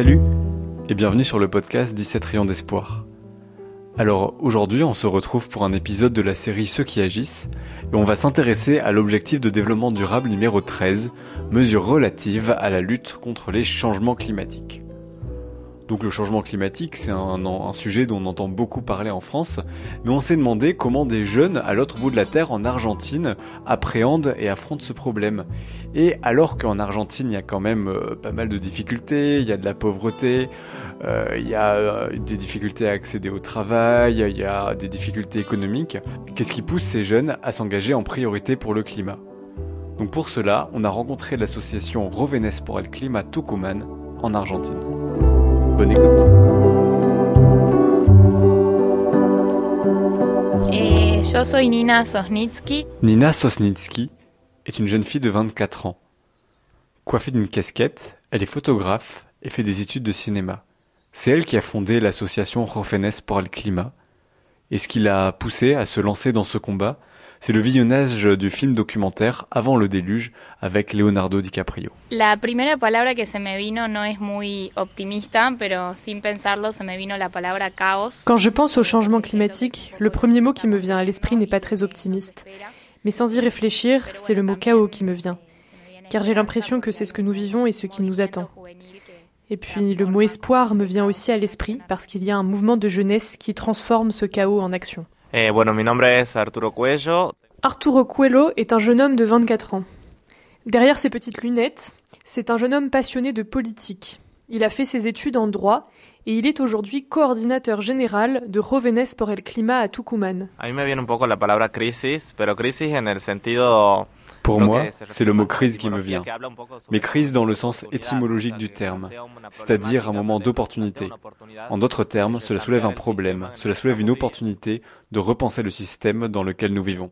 Salut et bienvenue sur le podcast 17 rayons d'espoir. Alors aujourd'hui on se retrouve pour un épisode de la série Ceux qui agissent et on va s'intéresser à l'objectif de développement durable numéro 13, mesures relatives à la lutte contre les changements climatiques. Donc le changement climatique, c'est un, sujet dont on entend beaucoup parler en France, mais on s'est demandé comment des jeunes à l'autre bout de la Terre, en Argentine, appréhendent et affrontent ce problème. Et alors qu'en Argentine, il y a quand même euh, pas mal de difficultés, il y a de la pauvreté, euh, il y a euh, des difficultés à accéder au travail, il y a des difficultés économiques, qu'est-ce qui pousse ces jeunes à s'engager en priorité pour le climat? Donc pour cela, on a rencontré l'association Rovenes pour el Clima Tucumán en Argentine. Bonne écoute. Nina Sosnitsky. Nina Sosnitsky est une jeune fille de 24 ans. Coiffée d'une casquette, elle est photographe et fait des études de cinéma. C'est elle qui a fondé l'association Rofenes pour le climat. Et ce qui l'a poussée à se lancer dans ce combat, c'est le visionnage du film documentaire Avant le déluge avec Leonardo DiCaprio. La primera palabra que se me vino no es muy optimista, pero sin pensarlo se me vino la palabra caos. Quand je pense au changement climatique, le premier mot qui me vient à l'esprit n'est pas très optimiste. Mais sans y réfléchir, c'est le mot chaos qui me vient. Car j'ai l'impression que c'est ce que nous vivons et ce qui nous attend. Et puis le mot espoir me vient aussi à l'esprit parce qu'il y a un mouvement de jeunesse qui transforme ce chaos en action. Eh, bueno, mi nombre es Arturo Cuello. Arturo Cuello est un jeune homme de 24 ans. Derrière ses petites lunettes, c'est un jeune homme passionné de politique. Il a fait ses études en droit et il est aujourd'hui coordinateur général de Jóvenes por el Clima à Tucumán. A mí me viene un poco la palabra crisis, pero crisis en el sentido pour moi, c'est le mot crise qui me vient. Mais crise dans le sens étymologique du terme, c'est-à-dire un moment d'opportunité. En d'autres termes, cela soulève un problème, cela soulève une opportunité de repenser le système dans lequel nous vivons.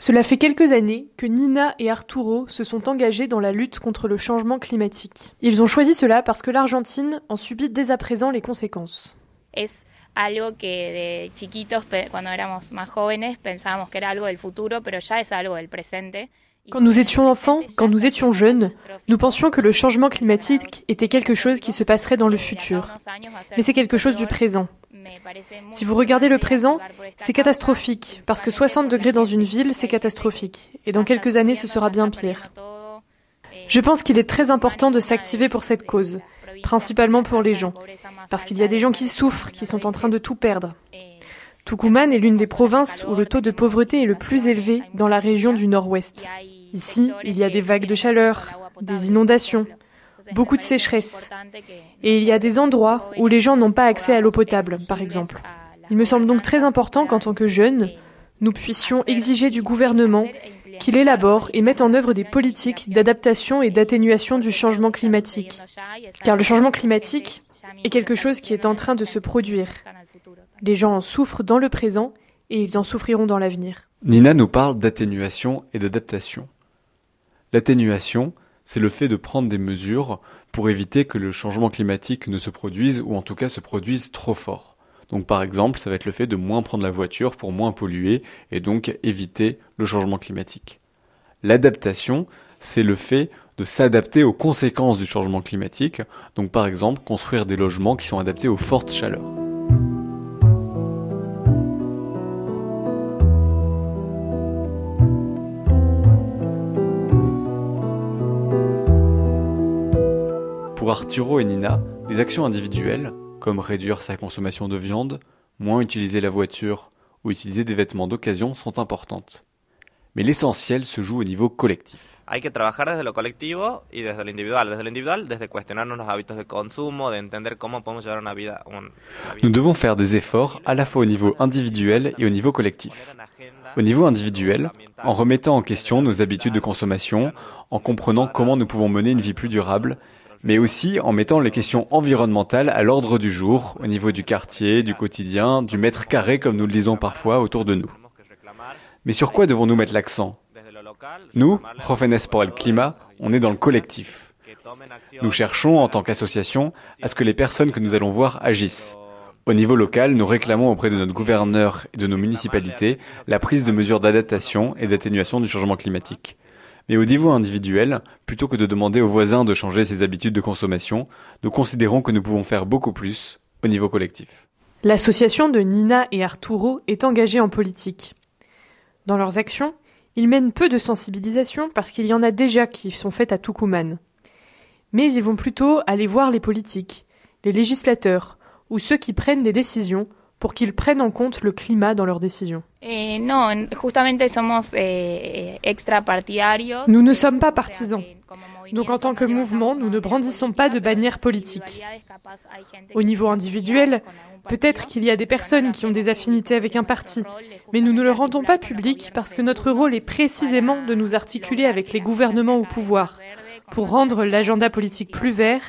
Cela fait quelques années que Nina et Arturo se sont engagés dans la lutte contre le changement climatique. Ils ont choisi cela parce que l'Argentine en subit dès à présent les conséquences. Algo que de chiquitos, cuando éramos más jóvenes, pensábamos que era algo del futuro, pero ya es algo del presente. Quand nous étions enfants, quand nous étions jeunes, nous pensions que le changement climatique était quelque chose qui se passerait dans le futur. Mais c'est quelque chose du présent. Si vous regardez le présent, c'est catastrophique, parce que 60 degrés dans une ville, c'est catastrophique. Et dans quelques années, ce sera bien pire. Je pense qu'il est très important de s'activer pour cette cause, principalement pour les gens, parce qu'il y a des gens qui souffrent, qui sont en train de tout perdre. Tucumán est l'une des provinces où le taux de pauvreté est le plus élevé dans la région du nord-ouest. Ici, il y a des vagues de chaleur, des inondations, beaucoup de sécheresse. Et il y a des endroits où les gens n'ont pas accès à l'eau potable, par exemple. Il me semble donc très important qu'en tant que jeunes, nous puissions exiger du gouvernement qu'il élabore et mette en œuvre des politiques d'adaptation et d'atténuation du changement climatique. Car le changement climatique est quelque chose qui est en train de se produire. Les gens en souffrent dans le présent et ils en souffriront dans l'avenir. Nina nous parle d'atténuation et d'adaptation. L'atténuation, c'est le fait de prendre des mesures pour éviter que le changement climatique ne se produise ou en tout cas se produise trop fort. Donc par exemple, ça va être le fait de moins prendre la voiture pour moins polluer et donc éviter le changement climatique. L'adaptation, c'est le fait de s'adapter aux conséquences du changement climatique, donc par exemple construire des logements qui sont adaptés aux fortes chaleurs. Pour Arturo et Nina, les actions individuelles, comme réduire sa consommation de viande, moins utiliser la voiture ou utiliser des vêtements d'occasion sont importantes. Mais l'essentiel se joue au niveau collectif. Hay que trabajar desde lo colectivo y desde lo individual. Desde lo individual, desde cuestionarnos los hábitos de consumo, de entender cómo podemos llevar una vida. Una vida. Nous devons faire des efforts à la fois au niveau individuel et au niveau collectif. Au niveau individuel, en remettant en question nos habitudes de consommation, en comprenant comment nous pouvons mener une vie plus durable mais aussi en mettant les questions environnementales à l'ordre du jour, au niveau du quartier, du quotidien, du mètre carré comme nous le disons parfois autour de nous. Mais sur quoi devons-nous mettre l'accent? Nous, Jóvenes pour le climat, on est dans le collectif. Nous cherchons, en tant qu'association, à ce que les personnes que nous allons voir agissent. Au niveau local, nous réclamons auprès de notre gouverneur et de nos municipalités la prise de mesures d'adaptation et d'atténuation du changement climatique. Mais au niveau individuel, plutôt que de demander aux voisins de changer ses habitudes de consommation, nous considérons que nous pouvons faire beaucoup plus au niveau collectif. L'association de Nina et Arturo est engagée en politique. Dans leurs actions, ils mènent peu de sensibilisation parce qu'il y en a déjà qui sont faites à Tucumán. Mais ils vont plutôt aller voir les politiques, les législateurs ou ceux qui prennent des décisions pour qu'ils prennent en compte le climat dans leurs décisions. Eh, eh, nous ne sommes pas partisans. Donc en tant que mouvement, nous ne brandissons pas de bannière politique. Au niveau individuel, peut-être qu'il y a des personnes qui ont des affinités avec un parti, mais nous ne le rendons pas public parce que notre rôle est précisément de nous articuler avec les gouvernements au pouvoir, pour rendre l'agenda politique plus vert,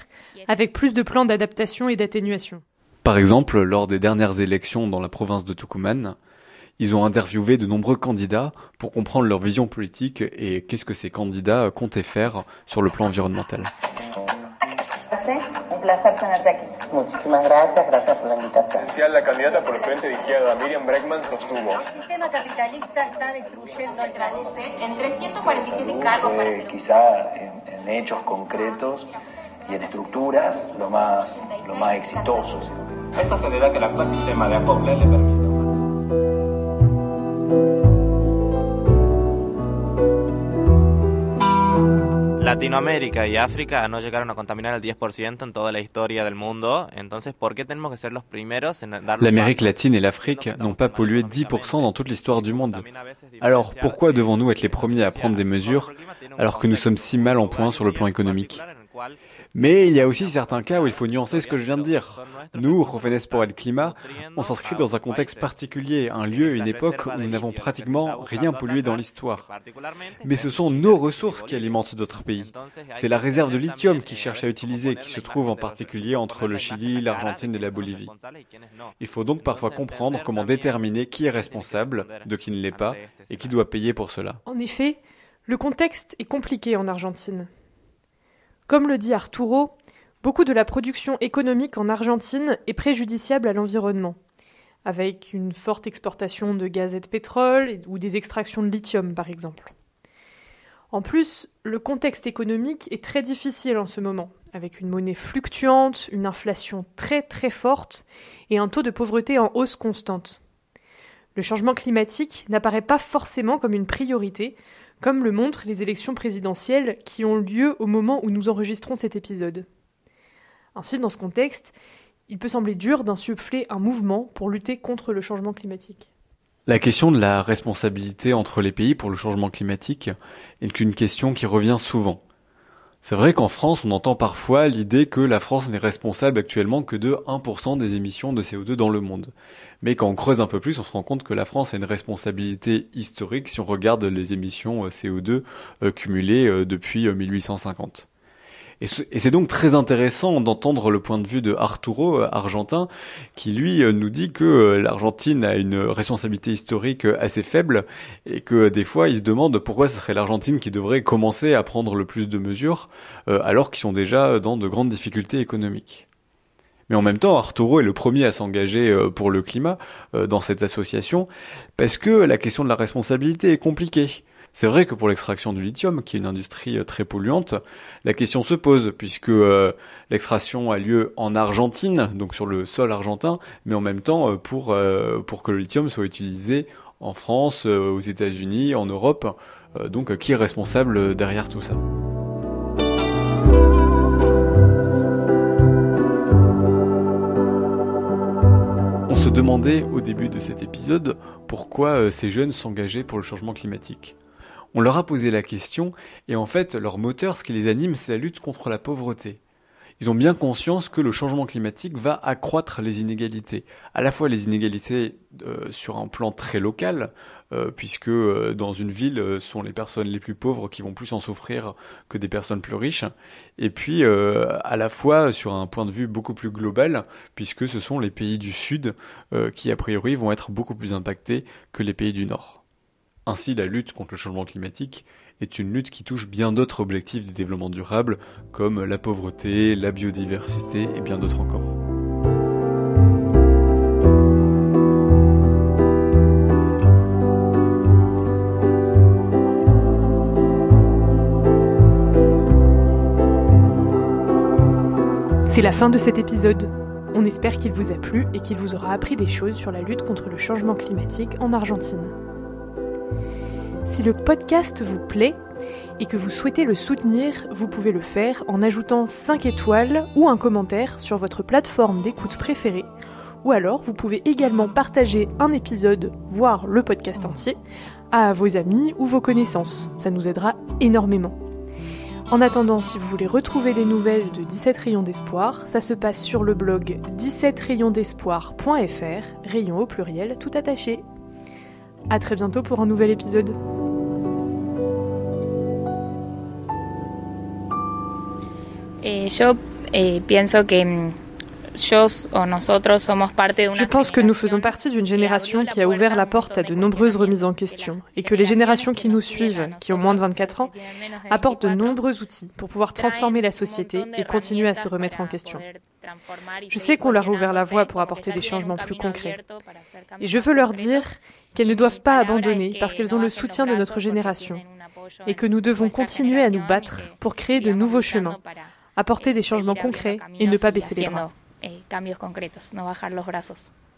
avec plus de plans d'adaptation et d'atténuation. Par exemple, lors des dernières élections dans la province de Tucumán, ils ont interviewé de nombreux candidats pour comprendre leur vision politique et qu'est-ce que ces candidats comptaient faire sur le plan environnemental. Un placer tenerte aquí. Muchísimas gracias, gracias por la invitación. La candidata por el Frente de Izquierda, Miriam Bregman, sostuvo. El sistema capitalista está destruyendo el planeta. En 347 cargos para hacer... Quizá en, en hechos concretos y en estructuras lo más, lo más exitoso. Esto se debe a que el actual sistema de acople le permite Latinoamérica y África no llegaron a contaminar el 10% en toda la historia del mundo. Entonces, ¿por qué tenemos que ser los primeros en dar L'Amérique latine et l'Afrique n'ont pas pollué 10% dans toute l'histoire du monde. Alors, pourquoi devons-nous être les premiers à prendre des mesures alors que nous sommes si mal en point sur le plan économique? Mais il y a aussi certains cas où il faut nuancer ce que je viens de dire. Nous, Jóvenes pour le climat, on s'inscrit dans un contexte particulier, un lieu, une époque où nous n'avons pratiquement rien pollué dans l'histoire. Mais ce sont nos ressources qui alimentent d'autres pays. C'est la réserve de lithium qui cherche à utiliser, qui se trouve en particulier entre le Chili, l'Argentine et la Bolivie. Il faut donc parfois comprendre comment déterminer qui est responsable, de qui ne l'est pas, et qui doit payer pour cela. En effet, le contexte est compliqué en Argentine. Comme le dit Arturo, beaucoup de la production économique en Argentine est préjudiciable à l'environnement, avec une forte exportation de gaz et de pétrole ou des extractions de lithium par exemple. En plus, le contexte économique est très difficile en ce moment, avec une monnaie fluctuante, une inflation très très forte et un taux de pauvreté en hausse constante. Le changement climatique n'apparaît pas forcément comme une priorité, comme le montrent les élections présidentielles qui ont lieu au moment où nous enregistrons cet épisode. Ainsi, dans ce contexte, il peut sembler dur d'insuffler un mouvement pour lutter contre le changement climatique. La question de la responsabilité entre les pays pour le changement climatique est qu'une question qui revient souvent. C'est vrai qu'en France, on entend parfois l'idée que la France n'est responsable actuellement que de 1% des émissions de CO2 dans le monde. Mais quand on creuse un peu plus, on se rend compte que la France a une responsabilité historique si on regarde les émissions euh, CO2 euh, cumulées euh, depuis 1850. Et c'est donc très intéressant d'entendre le point de vue de Arturo, argentin, qui lui nous dit que l'Argentine a une responsabilité historique assez faible et que des fois il se demande pourquoi ce serait l'Argentine qui devrait commencer à prendre le plus de mesures alors qu'ils sont déjà dans de grandes difficultés économiques. Mais en même temps, Arturo est le premier à s'engager euh, pour le climat euh, dans cette association, parce que la question de la responsabilité est compliquée. C'est vrai que pour l'extraction du lithium, qui est une industrie euh, très polluante, la question se pose, puisque l'extraction a lieu en Argentine, donc sur le sol argentin, mais en même temps pour, pour que le lithium soit utilisé en France, aux États-Unis, en Europe. donc qui est responsable derrière tout ça? Se demandait au début de cet épisode pourquoi euh, ces jeunes s'engageaient pour le changement climatique. On leur a posé la question et en fait leur moteur, ce qui les anime, c'est la lutte contre la pauvreté. Ils ont bien conscience que le changement climatique va accroître les inégalités, à la fois les inégalités euh, sur un plan très local, euh, puisque euh, dans une ville, euh, sont les personnes les plus pauvres qui vont plus en souffrir que des personnes plus riches, et puis à la fois sur un point de vue beaucoup plus global, puisque ce sont les pays du Sud qui, a priori, vont être beaucoup plus impactés que les pays du Nord. Ainsi, la lutte contre le changement climatique est une lutte qui touche bien d'autres objectifs du développement durable, comme la pauvreté, la biodiversité et bien d'autres encore. C'est la fin de cet épisode. On espère qu'il vous a plu et qu'il vous aura appris des choses sur la lutte contre le changement climatique en Argentine. Si le podcast vous plaît et que vous souhaitez le soutenir, vous pouvez le faire en ajoutant 5 étoiles ou un commentaire sur votre plateforme d'écoute préférée. Ou alors, vous pouvez également partager un épisode, voire le podcast entier, à vos amis ou vos connaissances. Ça nous aidera énormément. En attendant, si vous voulez retrouver des nouvelles de 17 rayons d'espoir, ça se passe sur le blog 17rayonsdespoir.fr, rayon au pluriel tout attaché. A très bientôt pour un nouvel épisode. Yo eh, pienso que mm, Je pense que nous faisons partie d'une génération qui a ouvert la porte à de nombreuses remises en question et que les générations qui nous suivent, qui ont moins de 24 ans, apportent de nombreux outils pour pouvoir transformer la société et continuer à se remettre en question. Je sais qu'on leur a ouvert la voie pour apporter des changements plus concrets. Et je veux leur dire qu'elles ne doivent pas abandonner parce qu'elles ont le soutien de notre génération et que nous devons continuer à nous battre pour créer de nouveaux chemins, apporter des changements concrets et ne pas baisser les bras.